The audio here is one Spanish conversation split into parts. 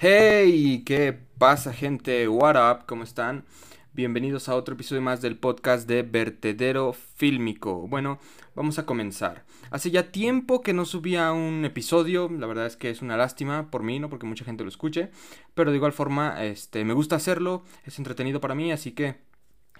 Hey, ¿qué pasa gente? What up? ¿Cómo están? Bienvenidos a otro episodio más del podcast de Vertedero Fílmico. Bueno, vamos a comenzar. Hace ya tiempo que no subía un episodio, la verdad es que es una lástima por mí, no porque mucha gente lo escuche, pero de igual forma, este, me gusta hacerlo, es entretenido para mí, así que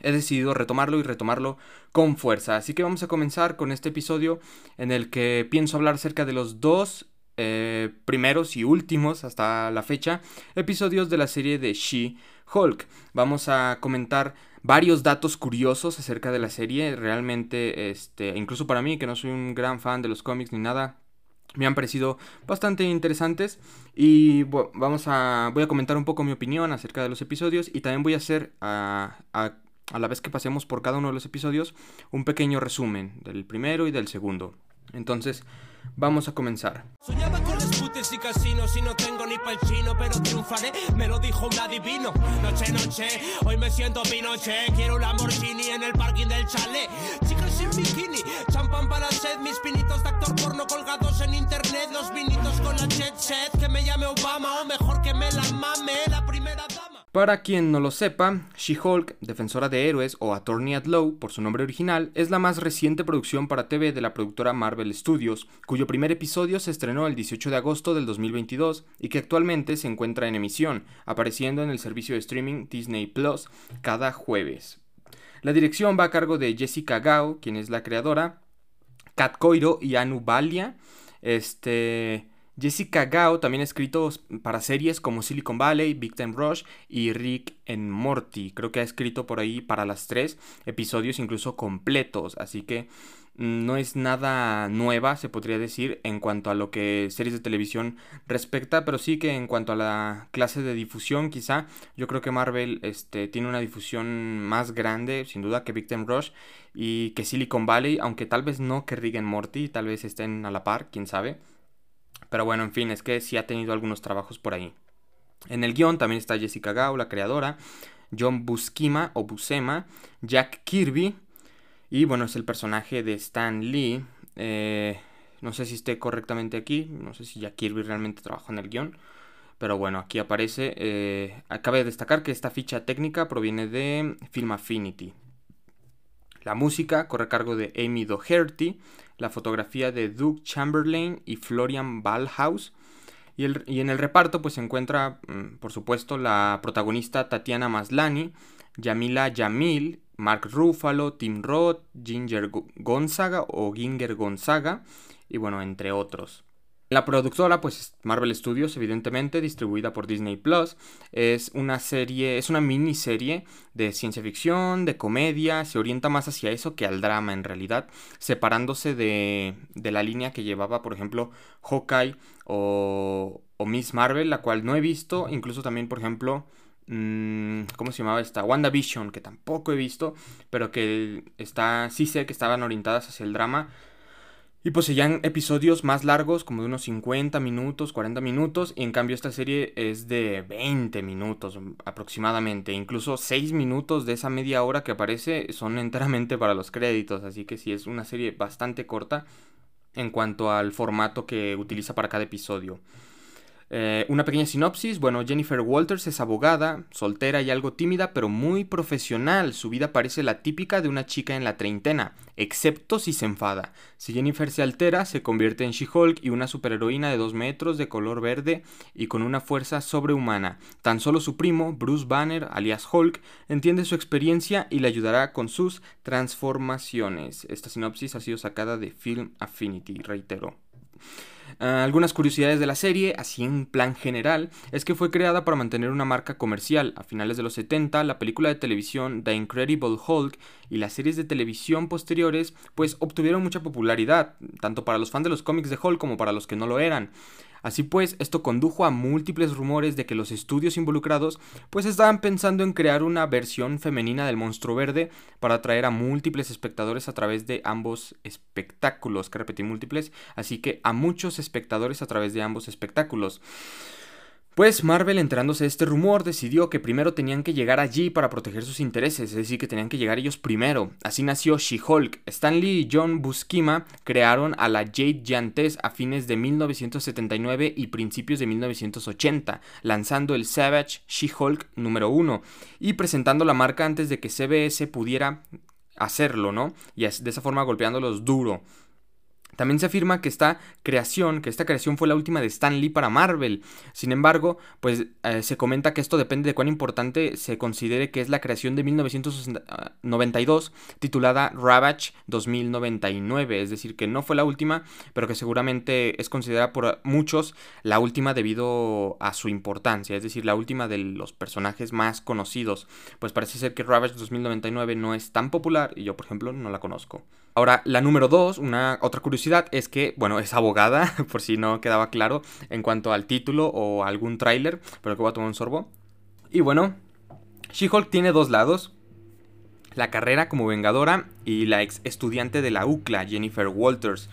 he decidido retomarlo y retomarlo con fuerza. Así que vamos a comenzar con este episodio en el que pienso hablar acerca de los dos eh, primeros y últimos hasta la fecha episodios de la serie de She-Hulk. Vamos a comentar varios datos curiosos acerca de la serie. Realmente, este, incluso para mí, que no soy un gran fan de los cómics ni nada, me han parecido bastante interesantes y vamos a voy a comentar un poco mi opinión acerca de los episodios y también voy a hacer a, a, a la vez que pasemos por cada uno de los episodios un pequeño resumen del primero y del segundo. Entonces, Vamos a comenzar. Soñaba con scooters y casinos y no tengo ni pa'l chino, pero triunfaré, me lo dijo un adivino. Noche, noche, hoy me siento pinoche, quiero un Lamborghini en el parking del chalet. Chicas sin bikini, champán para sed, mis pinitos de actor porno colgados en internet, los vinitos con la jet set, que me llame Obama o mejor que me la mame la. Para quien no lo sepa, She-Hulk, Defensora de Héroes o Attorney at Law por su nombre original, es la más reciente producción para TV de la productora Marvel Studios, cuyo primer episodio se estrenó el 18 de agosto del 2022 y que actualmente se encuentra en emisión, apareciendo en el servicio de streaming Disney Plus cada jueves. La dirección va a cargo de Jessica Gao, quien es la creadora, Kat Coiro y Anu Balia. Este Jessica Gao también ha escrito para series como Silicon Valley, Big Rush y Rick and Morty. Creo que ha escrito por ahí para las tres episodios incluso completos. Así que mm, no es nada nueva, se podría decir, en cuanto a lo que series de televisión respecta, pero sí que en cuanto a la clase de difusión, quizá, yo creo que Marvel este, tiene una difusión más grande, sin duda, que Big Rush y que Silicon Valley, aunque tal vez no que Rick and Morty, tal vez estén a la par, quién sabe. Pero bueno, en fin, es que sí ha tenido algunos trabajos por ahí. En el guion también está Jessica Gao, la creadora, John Buscema o Buscema, Jack Kirby, y bueno, es el personaje de Stan Lee. Eh, no sé si esté correctamente aquí, no sé si Jack Kirby realmente trabajó en el guion. Pero bueno, aquí aparece. Eh, de destacar que esta ficha técnica proviene de Film Affinity. La música corre a cargo de Amy Doherty, la fotografía de Doug Chamberlain y Florian Ballhaus. Y, en el reparto pues se encuentra, mm, por supuesto, la protagonista Tatiana Maslani, Yamila Yamil, Mark Ruffalo, Tim Roth, Ginger Gonzaga o Ginger Gonzaga, y bueno, entre otros. La productora, pues Marvel Studios, evidentemente, distribuida por Disney Plus, es una serie, es una miniserie de ciencia ficción, de comedia, se orienta más hacia eso que al drama en realidad, separándose de, de la línea que llevaba, por ejemplo, Hawkeye o, o Miss Marvel, la cual no he visto, incluso también, por ejemplo, mm, ¿cómo se llamaba esta? WandaVision, que tampoco he visto, pero que está, sí sé que estaban orientadas hacia el drama y poseían episodios más largos, como de unos 50 minutos, 40 minutos, y en cambio esta serie es de 20 minutos aproximadamente. Incluso 6 minutos de esa media hora que aparece son enteramente para los créditos, así que sí es una serie bastante corta en cuanto al formato que utiliza para cada episodio. Eh, una pequeña sinopsis, bueno, Jennifer Walters es abogada, soltera y algo tímida, pero muy profesional. Su vida parece la típica de una chica en la treintena, excepto si se enfada. Si Jennifer se altera, se convierte en She-Hulk y una superheroína de dos metros de color verde y con una fuerza sobrehumana. Tan solo su primo, Bruce Banner, alias Hulk, entiende su experiencia y le ayudará con sus transformaciones. Esta sinopsis ha sido sacada de Film Affinity, reitero. Ah, algunas curiosidades de la serie, así en plan general, es que fue creada para mantener una marca comercial. A finales de los 70, la película de televisión The Incredible Hulk y las series de televisión posteriores pues obtuvieron mucha popularidad, tanto para los fans de los cómics de Hulk como para los que no lo eran. Así pues, esto condujo a múltiples rumores de que los estudios involucrados pues estaban pensando en crear una versión femenina del monstruo verde para atraer a múltiples espectadores a través de ambos espectáculos, que repetí múltiples, así que a muchos espectadores a través de ambos espectáculos. Pues Marvel, enterándose de este rumor, decidió que primero tenían que llegar allí para proteger sus intereses, es decir, que tenían que llegar ellos primero. Así nació She-Hulk. Stan Lee y John Buscema crearon a la Jade Giantess a fines de 1979 y principios de 1980, lanzando el Savage She-Hulk número 1 y presentando la marca antes de que CBS pudiera hacerlo, ¿no? Y de esa forma golpeándolos duro. También se afirma que esta creación, que esta creación fue la última de Stan Lee para Marvel. Sin embargo, pues eh, se comenta que esto depende de cuán importante se considere que es la creación de 1992 titulada Ravage 2099, es decir, que no fue la última, pero que seguramente es considerada por muchos la última debido a su importancia, es decir, la última de los personajes más conocidos. Pues parece ser que Ravage 2099 no es tan popular y yo, por ejemplo, no la conozco. Ahora, la número dos, una otra curiosidad es que, bueno, es abogada, por si no quedaba claro en cuanto al título o algún tráiler, pero que voy a tomar un sorbo. Y bueno, She-Hulk tiene dos lados. La carrera como vengadora y la ex estudiante de la UCLA, Jennifer Walters.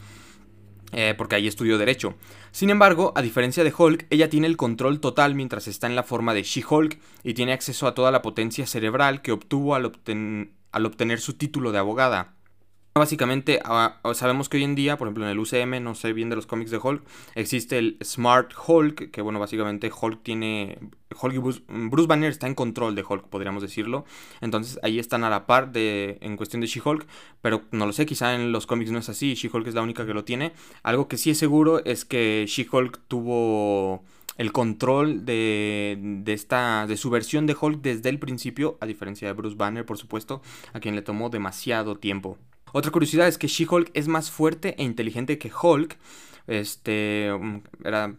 Eh, porque ahí estudió derecho. Sin embargo, a diferencia de Hulk, ella tiene el control total mientras está en la forma de She-Hulk y tiene acceso a toda la potencia cerebral que obtuvo al, al obtener su título de abogada. Básicamente, ah, sabemos que hoy en día, por ejemplo en el UCM, no sé bien de los cómics de Hulk, existe el Smart Hulk, que bueno, básicamente Hulk tiene... Hulk y Bruce, Banner está en control de Hulk, podríamos decirlo. Entonces ahí están a la par de, en cuestión de She-Hulk, pero no lo sé, quizá en los cómics no es así, She-Hulk es la única que lo tiene. Algo que sí es seguro es que She-Hulk tuvo el control de, de, esta, de su versión de Hulk desde el principio, a diferencia de Bruce Banner, por supuesto, a quien le tomó demasiado tiempo. Otra curiosidad es que She-Hulk es más fuerte e inteligente que Hulk. Este, mm,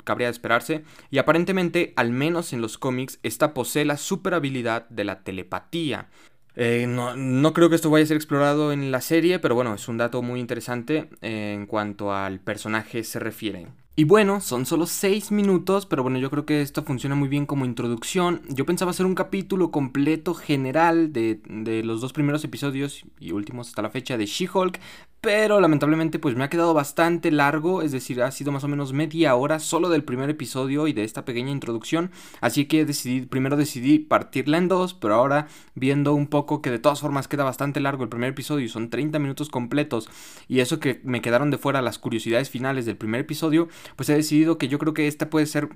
cabría esperarse. Y aparentemente, al menos en los cómics, esta posee la super habilidad de la telepatía. Eh, no, creo que esto vaya a ser explorado en la serie, pero bueno, es un dato muy interesante en cuanto al personaje se refiere. Y bueno, son solo 6 minutos, pero bueno, yo creo que esto funciona muy bien como introducción. Yo pensaba hacer un capítulo completo general de, de los dos primeros episodios y últimos hasta la fecha de She-Hulk, pero lamentablemente pues me ha quedado bastante largo, es decir, ha sido más o menos media hora solo del primer episodio y de esta pequeña introducción, así que decidí, primero decidí partirla en dos, pero ahora viendo un poco que de todas formas queda bastante largo el primer episodio y son 30 minutos completos y eso que me quedaron de fuera las curiosidades finales del primer episodio, pues he decidido que yo creo que esta puede ser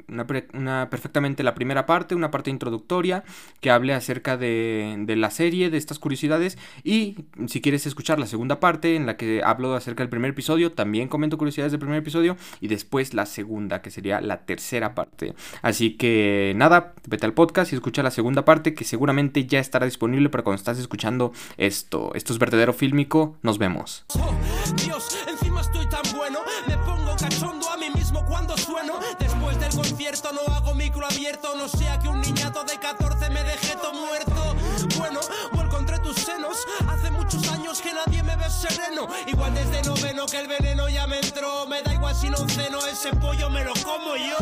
una, perfectamente la primera parte, una parte introductoria que hable acerca de, de la serie, de estas curiosidades y si quieres escuchar la segunda parte en la que hablo acerca del primer episodio, también comento curiosidades del primer episodio y después la segunda, que sería la tercera parte. Así que nada, vete al podcast y escucha la segunda parte que seguramente ya estará disponible para cuando estás escuchando esto. Esto es verdadero fílmico, nos vemos. Dios, Después del concierto no hago micro abierto, no sea que un niñato de 14 me deje todo muerto. Bueno, vuelco entre tus senos, hace muchos años que nadie me ve sereno. Igual desde noveno que el veneno ya me entró. Me da igual si no ceno, ese pollo me lo como yo.